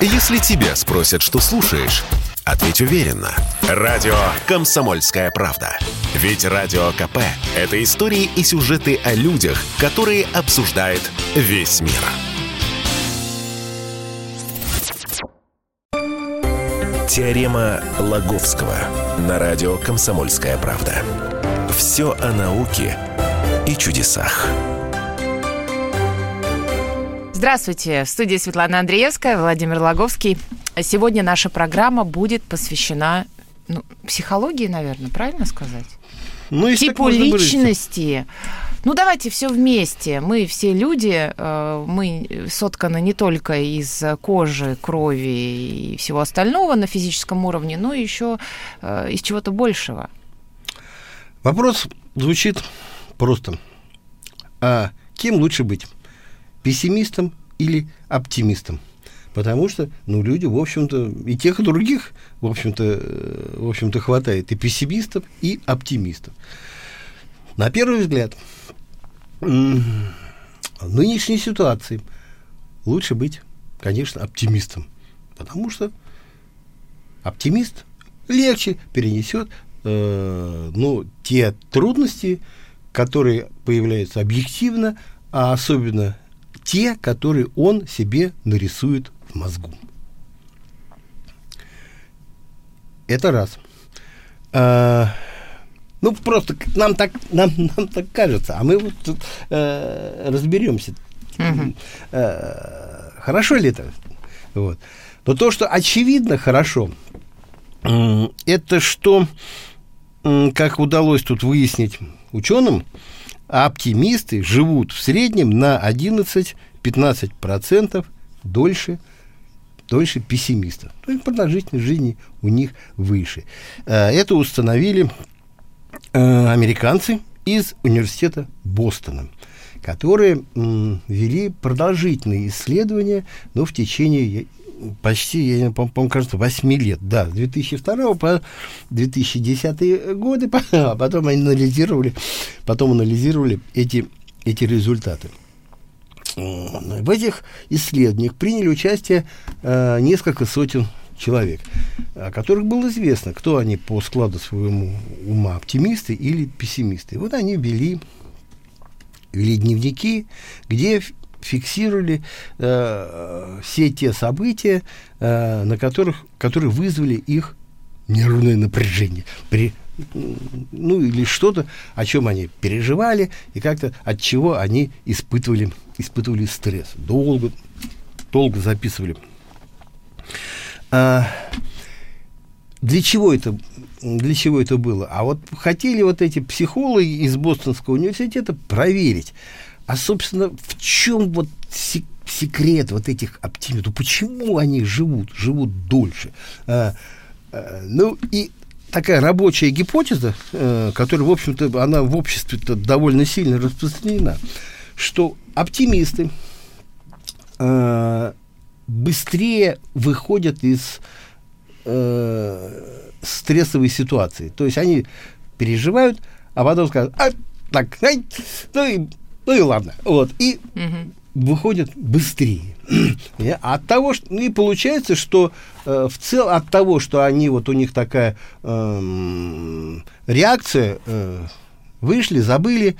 Если тебя спросят, что слушаешь, ответь уверенно. Радио «Комсомольская правда». Ведь Радио КП – это истории и сюжеты о людях, которые обсуждает весь мир. Теорема Лаговского на радио «Комсомольская правда». Все о науке и чудесах. Здравствуйте. В студии Светлана Андреевская, Владимир Логовский. Сегодня наша программа будет посвящена ну, психологии, наверное, правильно сказать? Ну, Типу личности. Ну, давайте все вместе. Мы все люди, э, мы сотканы не только из кожи, крови и всего остального на физическом уровне, но еще э, из чего-то большего. Вопрос звучит просто. А кем лучше быть? Пессимистом или оптимистом. Потому что, ну, люди, в общем-то, и тех, и других, в общем-то, э, в общем-то, хватает и пессимистов, и оптимистов. На первый взгляд, в нынешней ситуации лучше быть, конечно, оптимистом. Потому что оптимист легче перенесет э, ну, те трудности, которые появляются объективно, а особенно те, которые он себе нарисует в мозгу. Это раз. А, ну, просто нам так, нам, нам так кажется, а мы вот тут э, разберемся. Угу. Э, хорошо ли это? Вот. Но то, что очевидно хорошо, это что, как удалось тут выяснить ученым, а оптимисты живут в среднем на 11-15% дольше, дольше пессимистов. То есть продолжительность жизни у них выше. Э, это установили э, американцы из университета Бостона, которые вели продолжительные исследования, но в течение почти, я по-моему, кажется, 8 лет, да, с 2002 по 2010 годы, а потом анализировали, потом анализировали эти, эти результаты. В этих исследованиях приняли участие э, несколько сотен человек, о которых было известно, кто они по складу своему ума, оптимисты или пессимисты. Вот они вели, вели дневники, где фиксировали э, все те события, э, на которых, которые вызвали их нервное напряжение при ну или что-то, о чем они переживали и как-то от чего они испытывали, испытывали стресс. Долго, долго записывали. А, для чего это для чего это было? А вот хотели вот эти психологи из Бостонского университета проверить, а, собственно, в чем вот секрет вот этих оптимистов? Почему они живут, живут дольше? А, а, ну, и такая рабочая гипотеза, а, которая, в общем-то, она в обществе-то довольно сильно распространена, что оптимисты а, быстрее выходят из а, стрессовой ситуации. То есть они переживают, а потом скажут, а, так, ну и ну и ладно. Вот. И угу. выходят быстрее. от того, что, ну и получается, что э, в целом от того, что они вот у них такая э, реакция, э, вышли, забыли,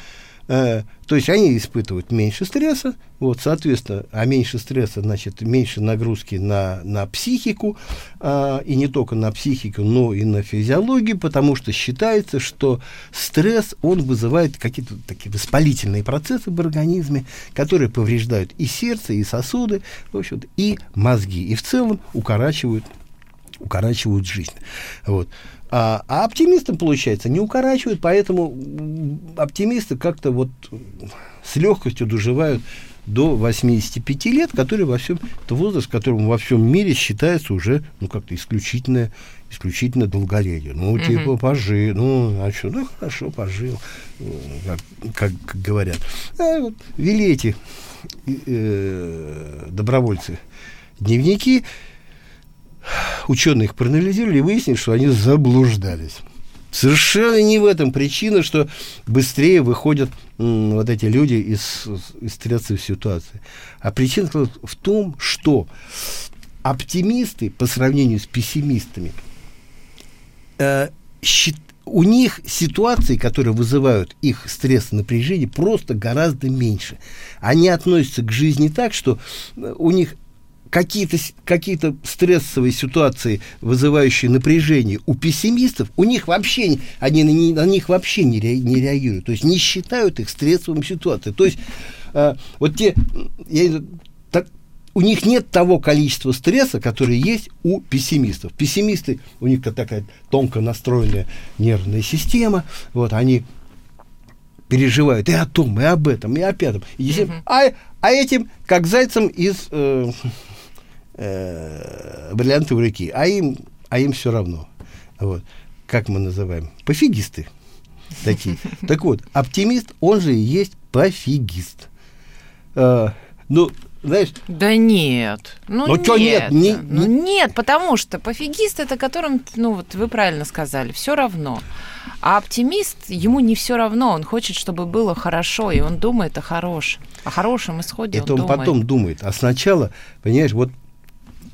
Э, то есть они испытывают меньше стресса, вот, соответственно, а меньше стресса, значит, меньше нагрузки на, на психику, а, и не только на психику, но и на физиологию, потому что считается, что стресс, он вызывает какие-то такие воспалительные процессы в организме, которые повреждают и сердце, и сосуды, в общем и мозги, и в целом укорачивают, укорачивают жизнь. Вот. А, а оптимистам, получается, не укорачивают, поэтому оптимисты как-то вот с легкостью доживают до 85 лет, который во всем, это возраст, которым во всем мире считается уже, ну, как-то исключительно, исключительно долголетие. Ну, угу. типа, пожил, ну, а что, ну, хорошо, пожил, как, как, как говорят. А вот вели эти э, добровольцы дневники, ученые их проанализировали и выяснили, что они заблуждались. Совершенно не в этом причина, что быстрее выходят м, вот эти люди из, из стрессовой ситуации. А причина в том, что оптимисты по сравнению с пессимистами, э, счит, у них ситуации, которые вызывают их стресс и напряжение, просто гораздо меньше. Они относятся к жизни так, что э, у них какие-то какие стрессовые ситуации, вызывающие напряжение у пессимистов, у них вообще, они на, на них вообще не, ре, не реагируют, то есть не считают их стрессовым ситуацией. То есть э, вот те, я, так, у них нет того количества стресса, который есть у пессимистов. Пессимисты, у них такая тонко настроенная нервная система, вот они переживают и о том, и об этом, и о пятом. И, uh-huh. а, а этим, как зайцам из э, э, бриллиантовой реки, а им, а им все равно. Вот. Как мы называем? Пофигисты такие. Так вот, оптимист, он же и есть пофигист. Э, ну, знаешь... Да нет. Ну, ну что нет? Не, ну, нет, потому что пофигист это которым, ну вот вы правильно сказали, все равно. А оптимист, ему не все равно, он хочет, чтобы было хорошо, и он думает о хорошем. О хорошем исходе это он, он думает. потом думает. А сначала, понимаешь, вот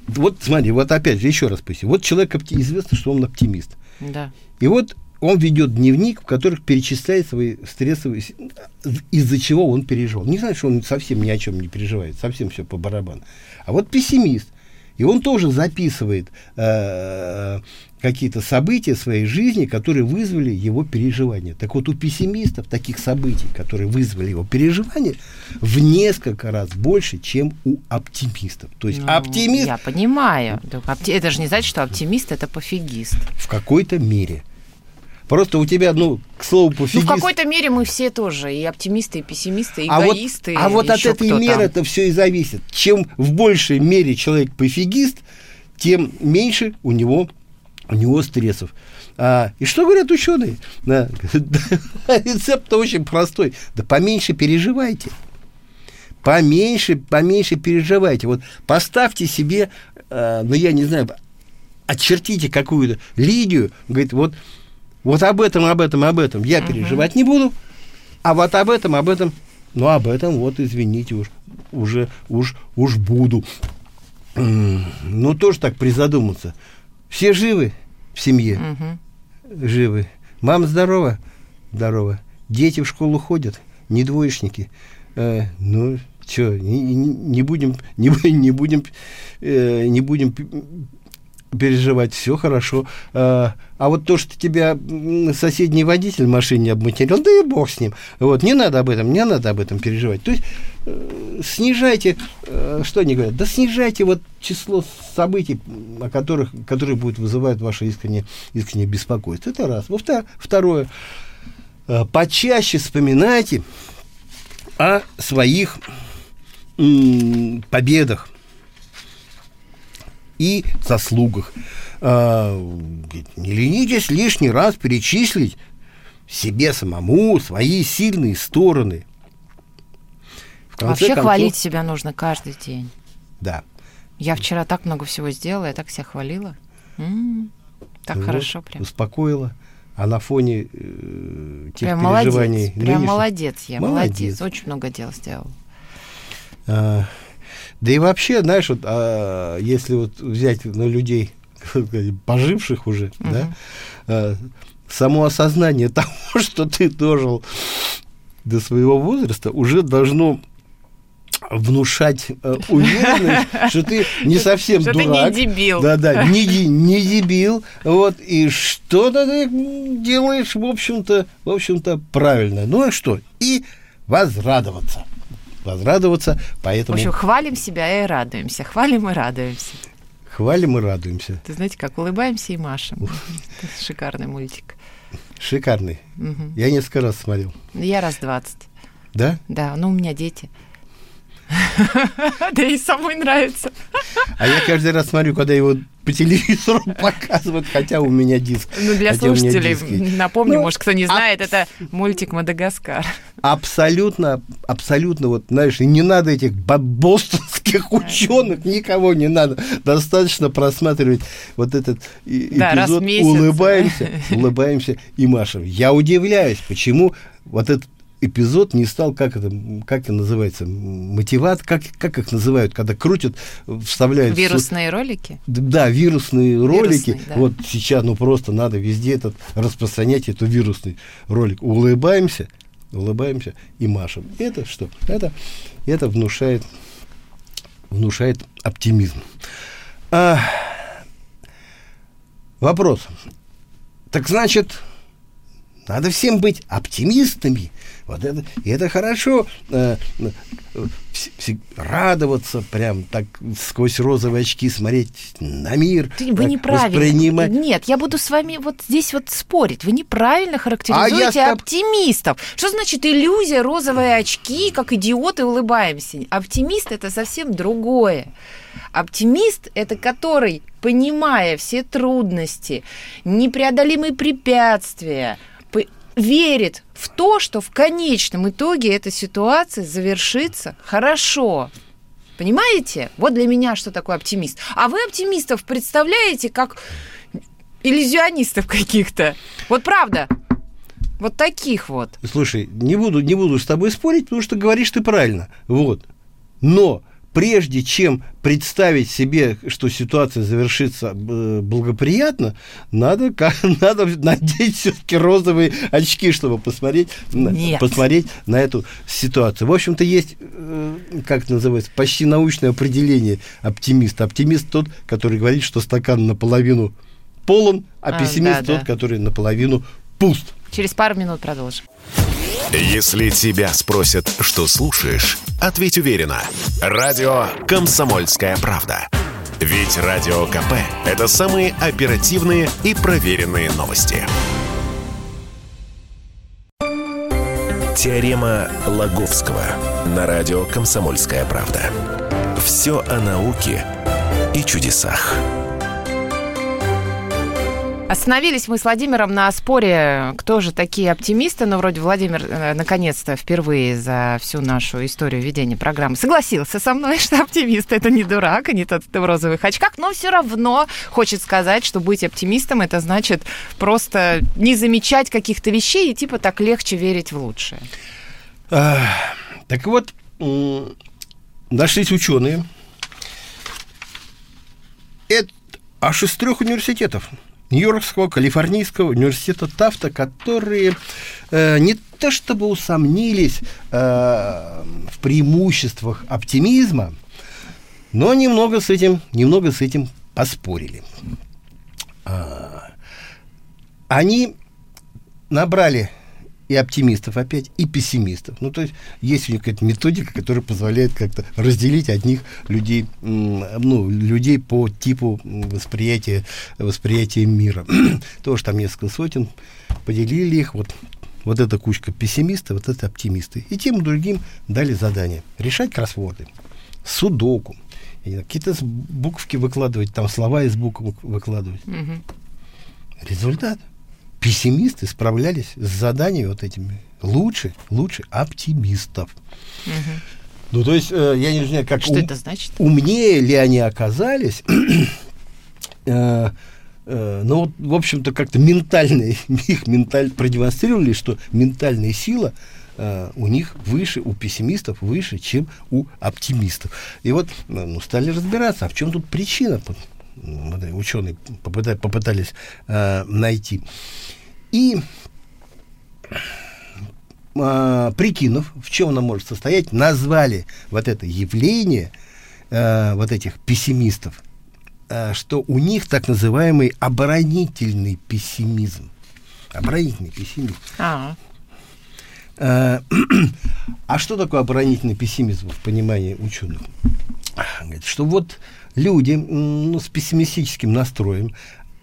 вот смотри, вот опять же, еще раз поясню. Вот человек известно, что он оптимист. Да. И вот он ведет дневник, в котором перечисляет свои стрессовые, из-за чего он переживал. Не знаю, что он совсем ни о чем не переживает, совсем все по барабану. А вот пессимист. И он тоже записывает э, какие-то события своей жизни, которые вызвали его переживания. Так вот, у пессимистов таких событий, которые вызвали его переживания, в несколько раз больше, чем у оптимистов. То есть ну, оптимист... Я понимаю. Это же не значит, что оптимист – это пофигист. В какой-то мере. Просто у тебя, ну, к слову, пофигист... Ну, в какой-то мере мы все тоже, и оптимисты, и пессимисты, и эгоисты. А вот, а вот от этой меры это все и зависит. Чем в большей мере человек пофигист, тем меньше у него, у него стрессов. А, и что говорят ученые? Да, рецепт очень простой. Да поменьше переживайте. Поменьше, поменьше переживайте. Вот поставьте себе, э, ну я не знаю, очертите какую-то линию, говорит, вот вот об этом, об этом, об этом я переживать не буду, а вот об этом, об этом, ну, об этом, вот, извините, уж, уже, уж, уж буду. Ну, тоже так призадуматься. Все живы в семье? Угу. Живы. Мама здорова? Здорова. Дети в школу ходят? Не двоечники? Э, ну, что, не, не будем, не, не будем, э, не будем переживать, все хорошо. А, а вот то, что тебя соседний водитель в машине обматерил, да и бог с ним. Вот, не надо об этом, не надо об этом переживать. То есть э, снижайте, э, что они говорят, да снижайте вот число событий, о которых, которые будут вызывать ваше искреннее, искреннее беспокойство. Это раз. Во второе, почаще вспоминайте о своих победах и заслугах. А, не ленитесь лишний раз перечислить себе самому свои сильные стороны. Вообще концов, хвалить себя нужно каждый день. Да. Я вчера так много всего сделала, я так себя хвалила. М-м, так вот, хорошо прям. Успокоила. А на фоне э, тех прям переживаний... Молодец, прям молодец я, молодец. молодец. Очень много дел сделал. А, да и вообще, знаешь, вот, а, если вот взять на людей, поживших уже, угу. да, а, само осознание того, что ты дожил до своего возраста, уже должно внушать э, уверенность, что ты не совсем что дурак. Ты не дебил. Да-да, не, не дебил. Вот, и что-то ты делаешь, в общем-то, в общем-то, правильно. Ну а что? И возрадоваться возрадоваться, поэтому... В общем, хвалим себя и радуемся, хвалим и радуемся. Хвалим и радуемся. Ты знаете, как улыбаемся и машем. Шикарный мультик. Шикарный. Угу. Я несколько раз смотрел. Я раз двадцать. Да? Да, ну у меня дети. Да и самой нравится. А я каждый раз смотрю, когда его по телевизору показывают, хотя у меня диск. Ну, для слушателей, напомню, ну, может, кто не знает, это мультик «Мадагаскар». Абсолютно, абсолютно, вот, знаешь, и не надо этих бостонских ученых, никого не надо. Достаточно просматривать вот этот эпизод, улыбаемся, улыбаемся и машем. Я удивляюсь, почему вот этот эпизод не стал, как это, как это называется, мотиват, как, как их называют, когда крутят, вставляют... Вирусные су... ролики? Да, вирусные ролики. Вирусный, да. Вот сейчас, ну, просто надо везде этот, распространять эту вирусный ролик. Улыбаемся, улыбаемся и машем. Это что? Это, это внушает, внушает оптимизм. А, вопрос. Так значит, надо всем быть оптимистами. Вот это, и это хорошо. Э, э, радоваться, прям так сквозь розовые очки смотреть на мир. Ты, вы неправильно. Воспринимать. Нет, я буду с вами вот здесь вот спорить. Вы неправильно характеризуете а я... оптимистов. Что значит иллюзия, розовые очки, как идиоты улыбаемся? Оптимист это совсем другое. Оптимист – это который, понимая все трудности, непреодолимые препятствия, верит в то, что в конечном итоге эта ситуация завершится хорошо. Понимаете? Вот для меня что такое оптимист. А вы оптимистов представляете как иллюзионистов каких-то. Вот правда. Вот таких вот. Слушай, не буду, не буду с тобой спорить, потому что говоришь ты правильно. Вот. Но прежде чем представить себе, что ситуация завершится э, благоприятно, надо, надо надеть все-таки розовые очки, чтобы посмотреть, Нет. посмотреть на эту ситуацию. В общем-то, есть, э, как это называется, почти научное определение оптимиста. Оптимист тот, который говорит, что стакан наполовину полон, а, а пессимист да, тот, да. который наполовину пуст. Через пару минут продолжим. Если тебя спросят, что слушаешь, ответь уверенно. Радио «Комсомольская правда». Ведь Радио КП – это самые оперативные и проверенные новости. Теорема Лаговского на радио «Комсомольская правда». Все о науке и чудесах. Остановились мы с Владимиром на споре, кто же такие оптимисты. Но вроде Владимир э, наконец-то впервые за всю нашу историю ведения программы согласился со мной, что оптимист это не дурак, а не тот, кто в розовых очках. Но все равно хочет сказать, что быть оптимистом это значит просто не замечать каких-то вещей и типа так легче верить в лучшее. А, так вот, нашлись ученые. Это аж из трех университетов. Нью-Йоркского, Калифорнийского университета Тафта, которые э, не то чтобы усомнились э, в преимуществах оптимизма, но немного с этим, немного с этим поспорили. А, они набрали и оптимистов опять, и пессимистов. Ну, то есть есть у них какая-то методика, которая позволяет как-то разделить одних людей, ну, людей по типу восприятия, восприятия мира. Тоже там несколько сотен, поделили их, вот, вот эта кучка пессимистов, вот это оптимисты. И тем и другим дали задание решать кроссворды, судоку, какие-то буковки выкладывать, там слова из букв выкладывать. Угу. Результат – пессимисты справлялись с заданиями вот этими лучше, лучше оптимистов. Угу. Ну, то есть, э, я не знаю, как... Что ум, это значит? Умнее ли они оказались, э, э, ну, вот, в общем-то, как-то ментальные, их менталь продемонстрировали, что ментальная сила э, у них выше, у пессимистов выше, чем у оптимистов. И вот ну, стали разбираться, а в чем тут причина? Ученые попытались э, найти. И э, прикинув, в чем оно может состоять, назвали вот это явление э, вот этих пессимистов, э, что у них так называемый оборонительный пессимизм. Оборонительный пессимизм. А, -а. а что такое оборонительный пессимизм в понимании ученых? Говорит, что вот люди ну, с пессимистическим настроем,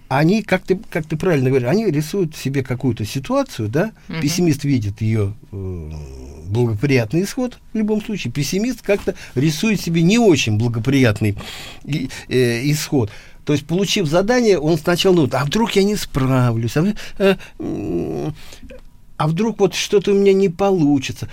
они, как ты, как ты правильно говоришь, они рисуют себе какую-то ситуацию, да, угу. пессимист видит ее э, благоприятный исход в любом случае, пессимист как-то рисует себе не очень благоприятный и, э, исход. То есть, получив задание, он сначала думает, а вдруг я не справлюсь, а, э, э, а вдруг вот что-то у меня не получится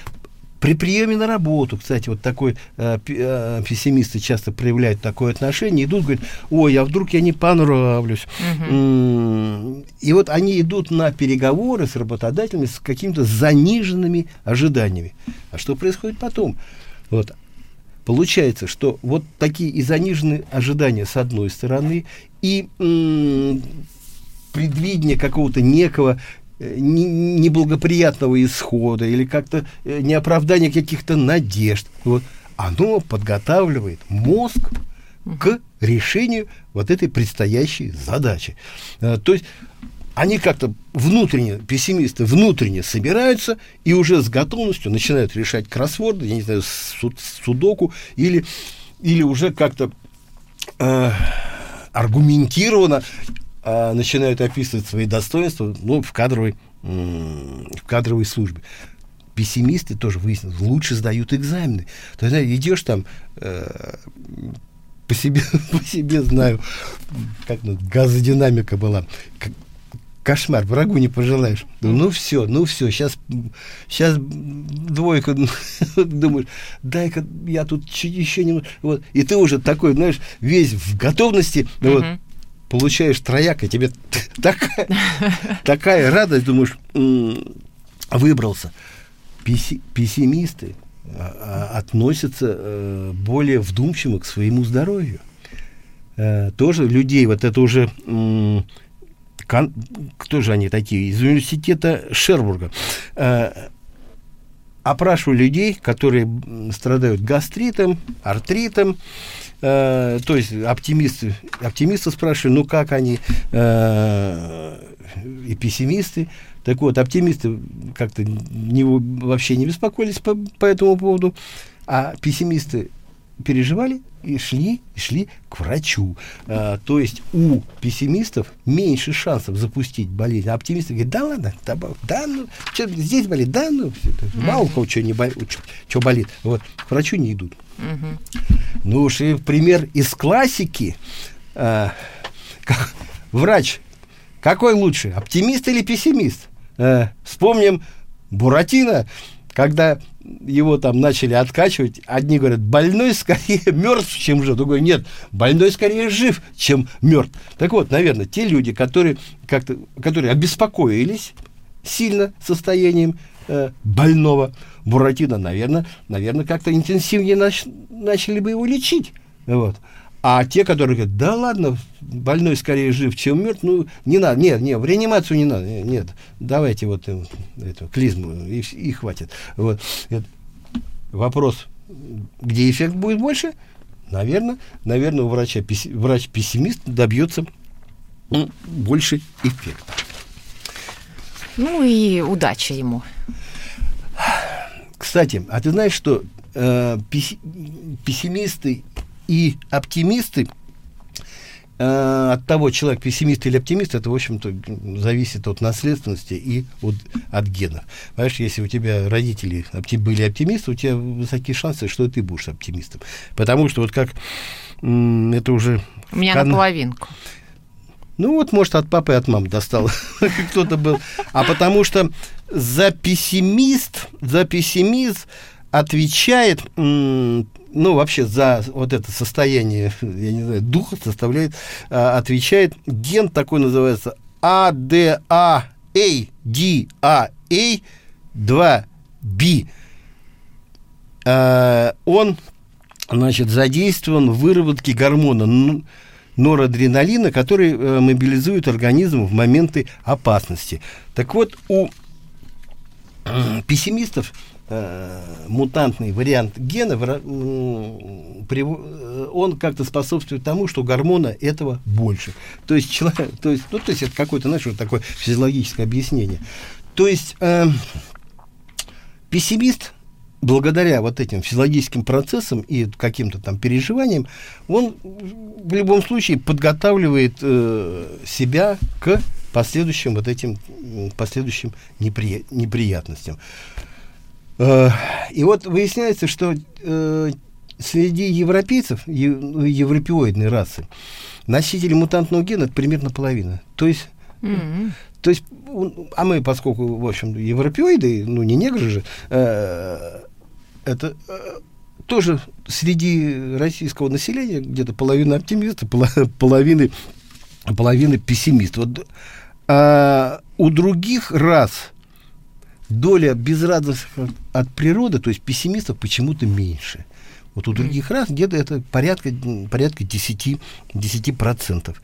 при приеме на работу, кстати, вот такой э, э, пессимисты часто проявляют такое отношение, идут, говорят, ой, а вдруг я не понравлюсь. Угу. И вот они идут на переговоры с работодателями с какими-то заниженными ожиданиями. А что происходит потом? Вот. Получается, что вот такие и заниженные ожидания с одной стороны, и м- предвидение какого-то некого неблагоприятного исхода или как-то э, неоправдание каких-то надежд. Вот, оно подготавливает мозг к решению вот этой предстоящей задачи. Э, то есть они как-то внутренне, пессимисты внутренне собираются и уже с готовностью начинают решать кроссворды, я не знаю, суд, судоку, или, или уже как-то э, аргументированно а, начинают описывать свои достоинства ну, в, кадровой, в кадровой службе. Пессимисты тоже выяснилось, лучше сдают экзамены. То есть, идешь там, э, по, себе, по себе знаю, как ну, газодинамика была, как, кошмар, врагу не пожелаешь. Ну, ну все, ну все, сейчас, сейчас двойка, думаешь, дай-ка я тут еще немного, вот, и ты уже такой, знаешь, весь в готовности, uh-huh. вот, получаешь трояк, и тебе такая, такая радость, думаешь, выбрался. Пессимисты а, а, относятся э, более вдумчиво к своему здоровью. Э, тоже людей, вот это уже кто же они такие? Из университета Шербурга. Опрашиваю людей, которые страдают гастритом, артритом, э, то есть оптимисты, оптимисты спрашиваю, ну как они, э, и пессимисты. Так вот, оптимисты как-то не, вообще не беспокоились по, по этому поводу, а пессимисты переживали и шли, и шли к врачу. А, то есть у пессимистов меньше шансов запустить болезнь. А оптимисты говорят, да ладно, да, да ну, что, здесь болит, да, ну, мало у кого что, не болит, что болит. Вот, к врачу не идут. Ну уж и пример из классики. А, как, врач, какой лучше, оптимист или пессимист? А, вспомним Буратино, когда его там начали откачивать, одни говорят, больной скорее мертв, чем жив. Другой, нет, больной скорее жив, чем мертв. Так вот, наверное, те люди, которые, как-то, которые обеспокоились сильно состоянием э, больного Буратино, наверное, наверное, как-то интенсивнее нач, начали бы его лечить. Вот. А те, которые говорят, да ладно, больной скорее жив, чем мертв, ну, не надо, нет, нет, в реанимацию не надо, нет, давайте вот э, эту клизму, и, и хватит. Вот. Это вопрос, где эффект будет больше? Наверное, наверное, у врача, врач-пессимист добьется больше эффекта. Ну и удачи ему. Кстати, а ты знаешь, что э, пессимисты и оптимисты э, от того, человек пессимист или оптимист, это, в общем-то, зависит от наследственности и от, от генов. Понимаешь, если у тебя родители опти- были оптимисты, у тебя высокие шансы, что ты будешь оптимистом. Потому что вот как это уже... У меня кон... наполовинку. Ну вот, может, от папы и от мамы достал кто-то был. А потому что за пессимист, за пессимист отвечает ну, вообще за вот это состояние, я не знаю, духа составляет, а, отвечает ген такой называется ADA, ADA, 2B. А, он, значит, задействован в выработке гормона норадреналина, который э, мобилизует организм в моменты опасности. Так вот, у пессимистов э, мутантный вариант гена, э, он как-то способствует тому, что гормона этого больше. То есть, человек, то есть, ну, то есть это какое-то, знаешь, вот такое физиологическое объяснение. То есть э, пессимист благодаря вот этим физиологическим процессам и каким-то там переживаниям, он в любом случае подготавливает э, себя к последующим вот этим последующим непри, неприятностям. Э, и вот выясняется, что э, среди европейцев, европеоидной расы, носители мутантного гена это примерно половина. То есть, mm-hmm. то есть, а мы, поскольку, в общем, европеоиды, ну не негры же, э, это э, тоже среди российского населения где-то половина оптимистов, половины, половины пессимистов. Вот, а у других рас доля безрадостных от природы, то есть пессимистов, почему-то меньше. Вот у других рас где-то это порядка, порядка 10%. 10%.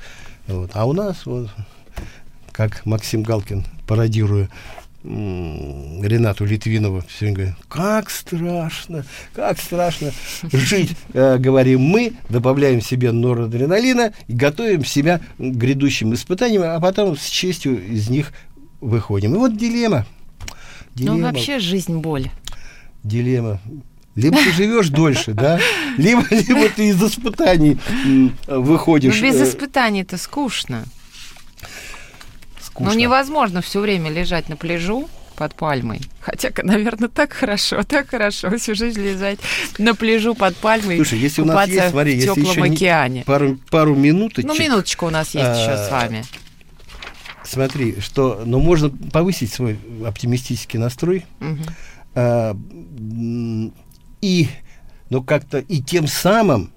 Вот. А у нас, вот, как Максим Галкин, пародируя Ренату Литвинову все время говорит, как страшно, как страшно жить, э, говорим мы, добавляем себе норадреналина и готовим себя к грядущим испытаниям, а потом с честью из них выходим. И вот дилемма. Ну, дилемма. Ну, вообще жизнь боль. Дилемма. Либо ты живешь дольше, да, либо, либо ты из испытаний выходишь. Но без э, испытаний это скучно скучно. Ну, невозможно все время лежать на пляжу под пальмой. Хотя, наверное, так хорошо, так хорошо всю жизнь лежать на пляжу под пальмой. Слушай, если у нас есть, смотри, в теплом если еще океане. пару, пару минуточек. Ну, минуточку у нас есть еще с вами. Смотри, что, ну, можно повысить свой оптимистический настрой. А, и, ну, как-то, и тем самым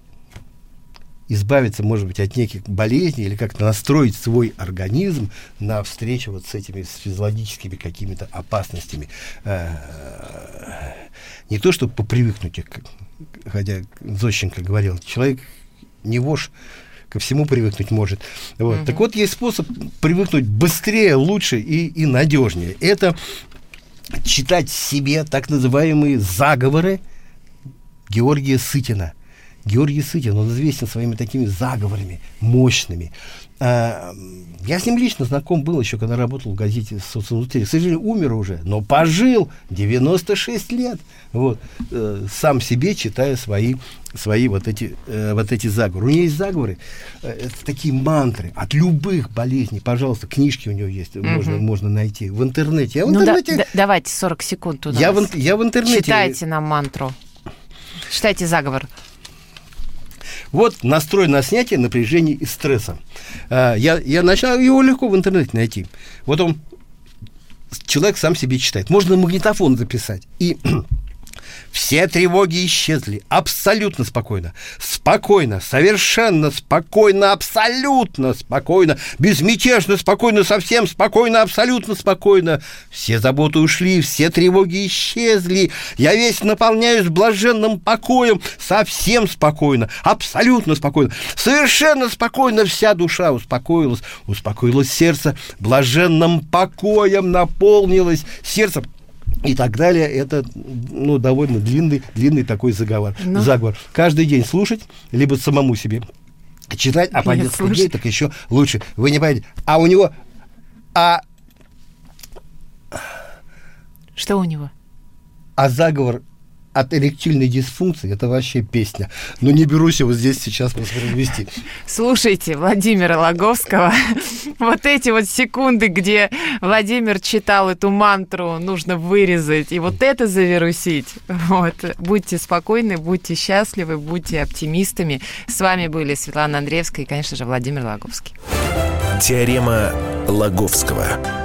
избавиться, может быть, от неких болезней или как-то настроить свой организм на встречу вот с этими с физиологическими какими-то опасностями. Э, не то, чтобы попривыкнуть их, хотя Зощенко говорил, человек не вож, ко всему привыкнуть может. Вот. Угу. Так вот, есть способ привыкнуть быстрее, лучше и, и надежнее. Это читать себе так называемые заговоры Георгия Сытина – Георгий Сытин, он известен своими такими заговорами мощными. А, я с ним лично знаком был еще, когда работал в газете «Социалистический». К сожалению, умер уже, но пожил 96 лет. Вот, э, сам себе читая свои, свои вот, эти, э, вот эти заговоры. У него есть заговоры, э, это такие мантры от любых болезней. Пожалуйста, книжки у него есть, угу. можно, можно найти в интернете. Я в ну интернете... Да, да, давайте 40 секунд нас. Я в, я в интернете... Читайте нам мантру. Читайте заговор. Вот настрой на снятие напряжения и стресса. А, я, я начал его легко в интернете найти. Вот он, человек сам себе читает. Можно магнитофон записать. И Все тревоги исчезли. Абсолютно спокойно. Спокойно, совершенно спокойно, абсолютно спокойно, безмятежно, спокойно, совсем спокойно, абсолютно спокойно. Все заботы ушли, все тревоги исчезли. Я весь наполняюсь блаженным покоем, совсем спокойно, абсолютно спокойно, совершенно спокойно. Вся душа успокоилась, успокоилось сердце, блаженным покоем наполнилось сердце и так далее. Это ну, довольно длинный, длинный такой заговор. Но... Ну. заговор. Каждый день слушать, либо самому себе читать, а по несколько дней так еще лучше. Вы не понимаете. А у него... А... Что у него? А заговор от эректильной дисфункции это вообще песня. Но не берусь его здесь сейчас воспроизвести. Слушайте Владимира Логовского. вот эти вот секунды, где Владимир читал эту мантру, нужно вырезать и вот это завирусить. Вот. Будьте спокойны, будьте счастливы, будьте оптимистами. С вами были Светлана Андреевская и, конечно же, Владимир Логовский. Теорема Логовского.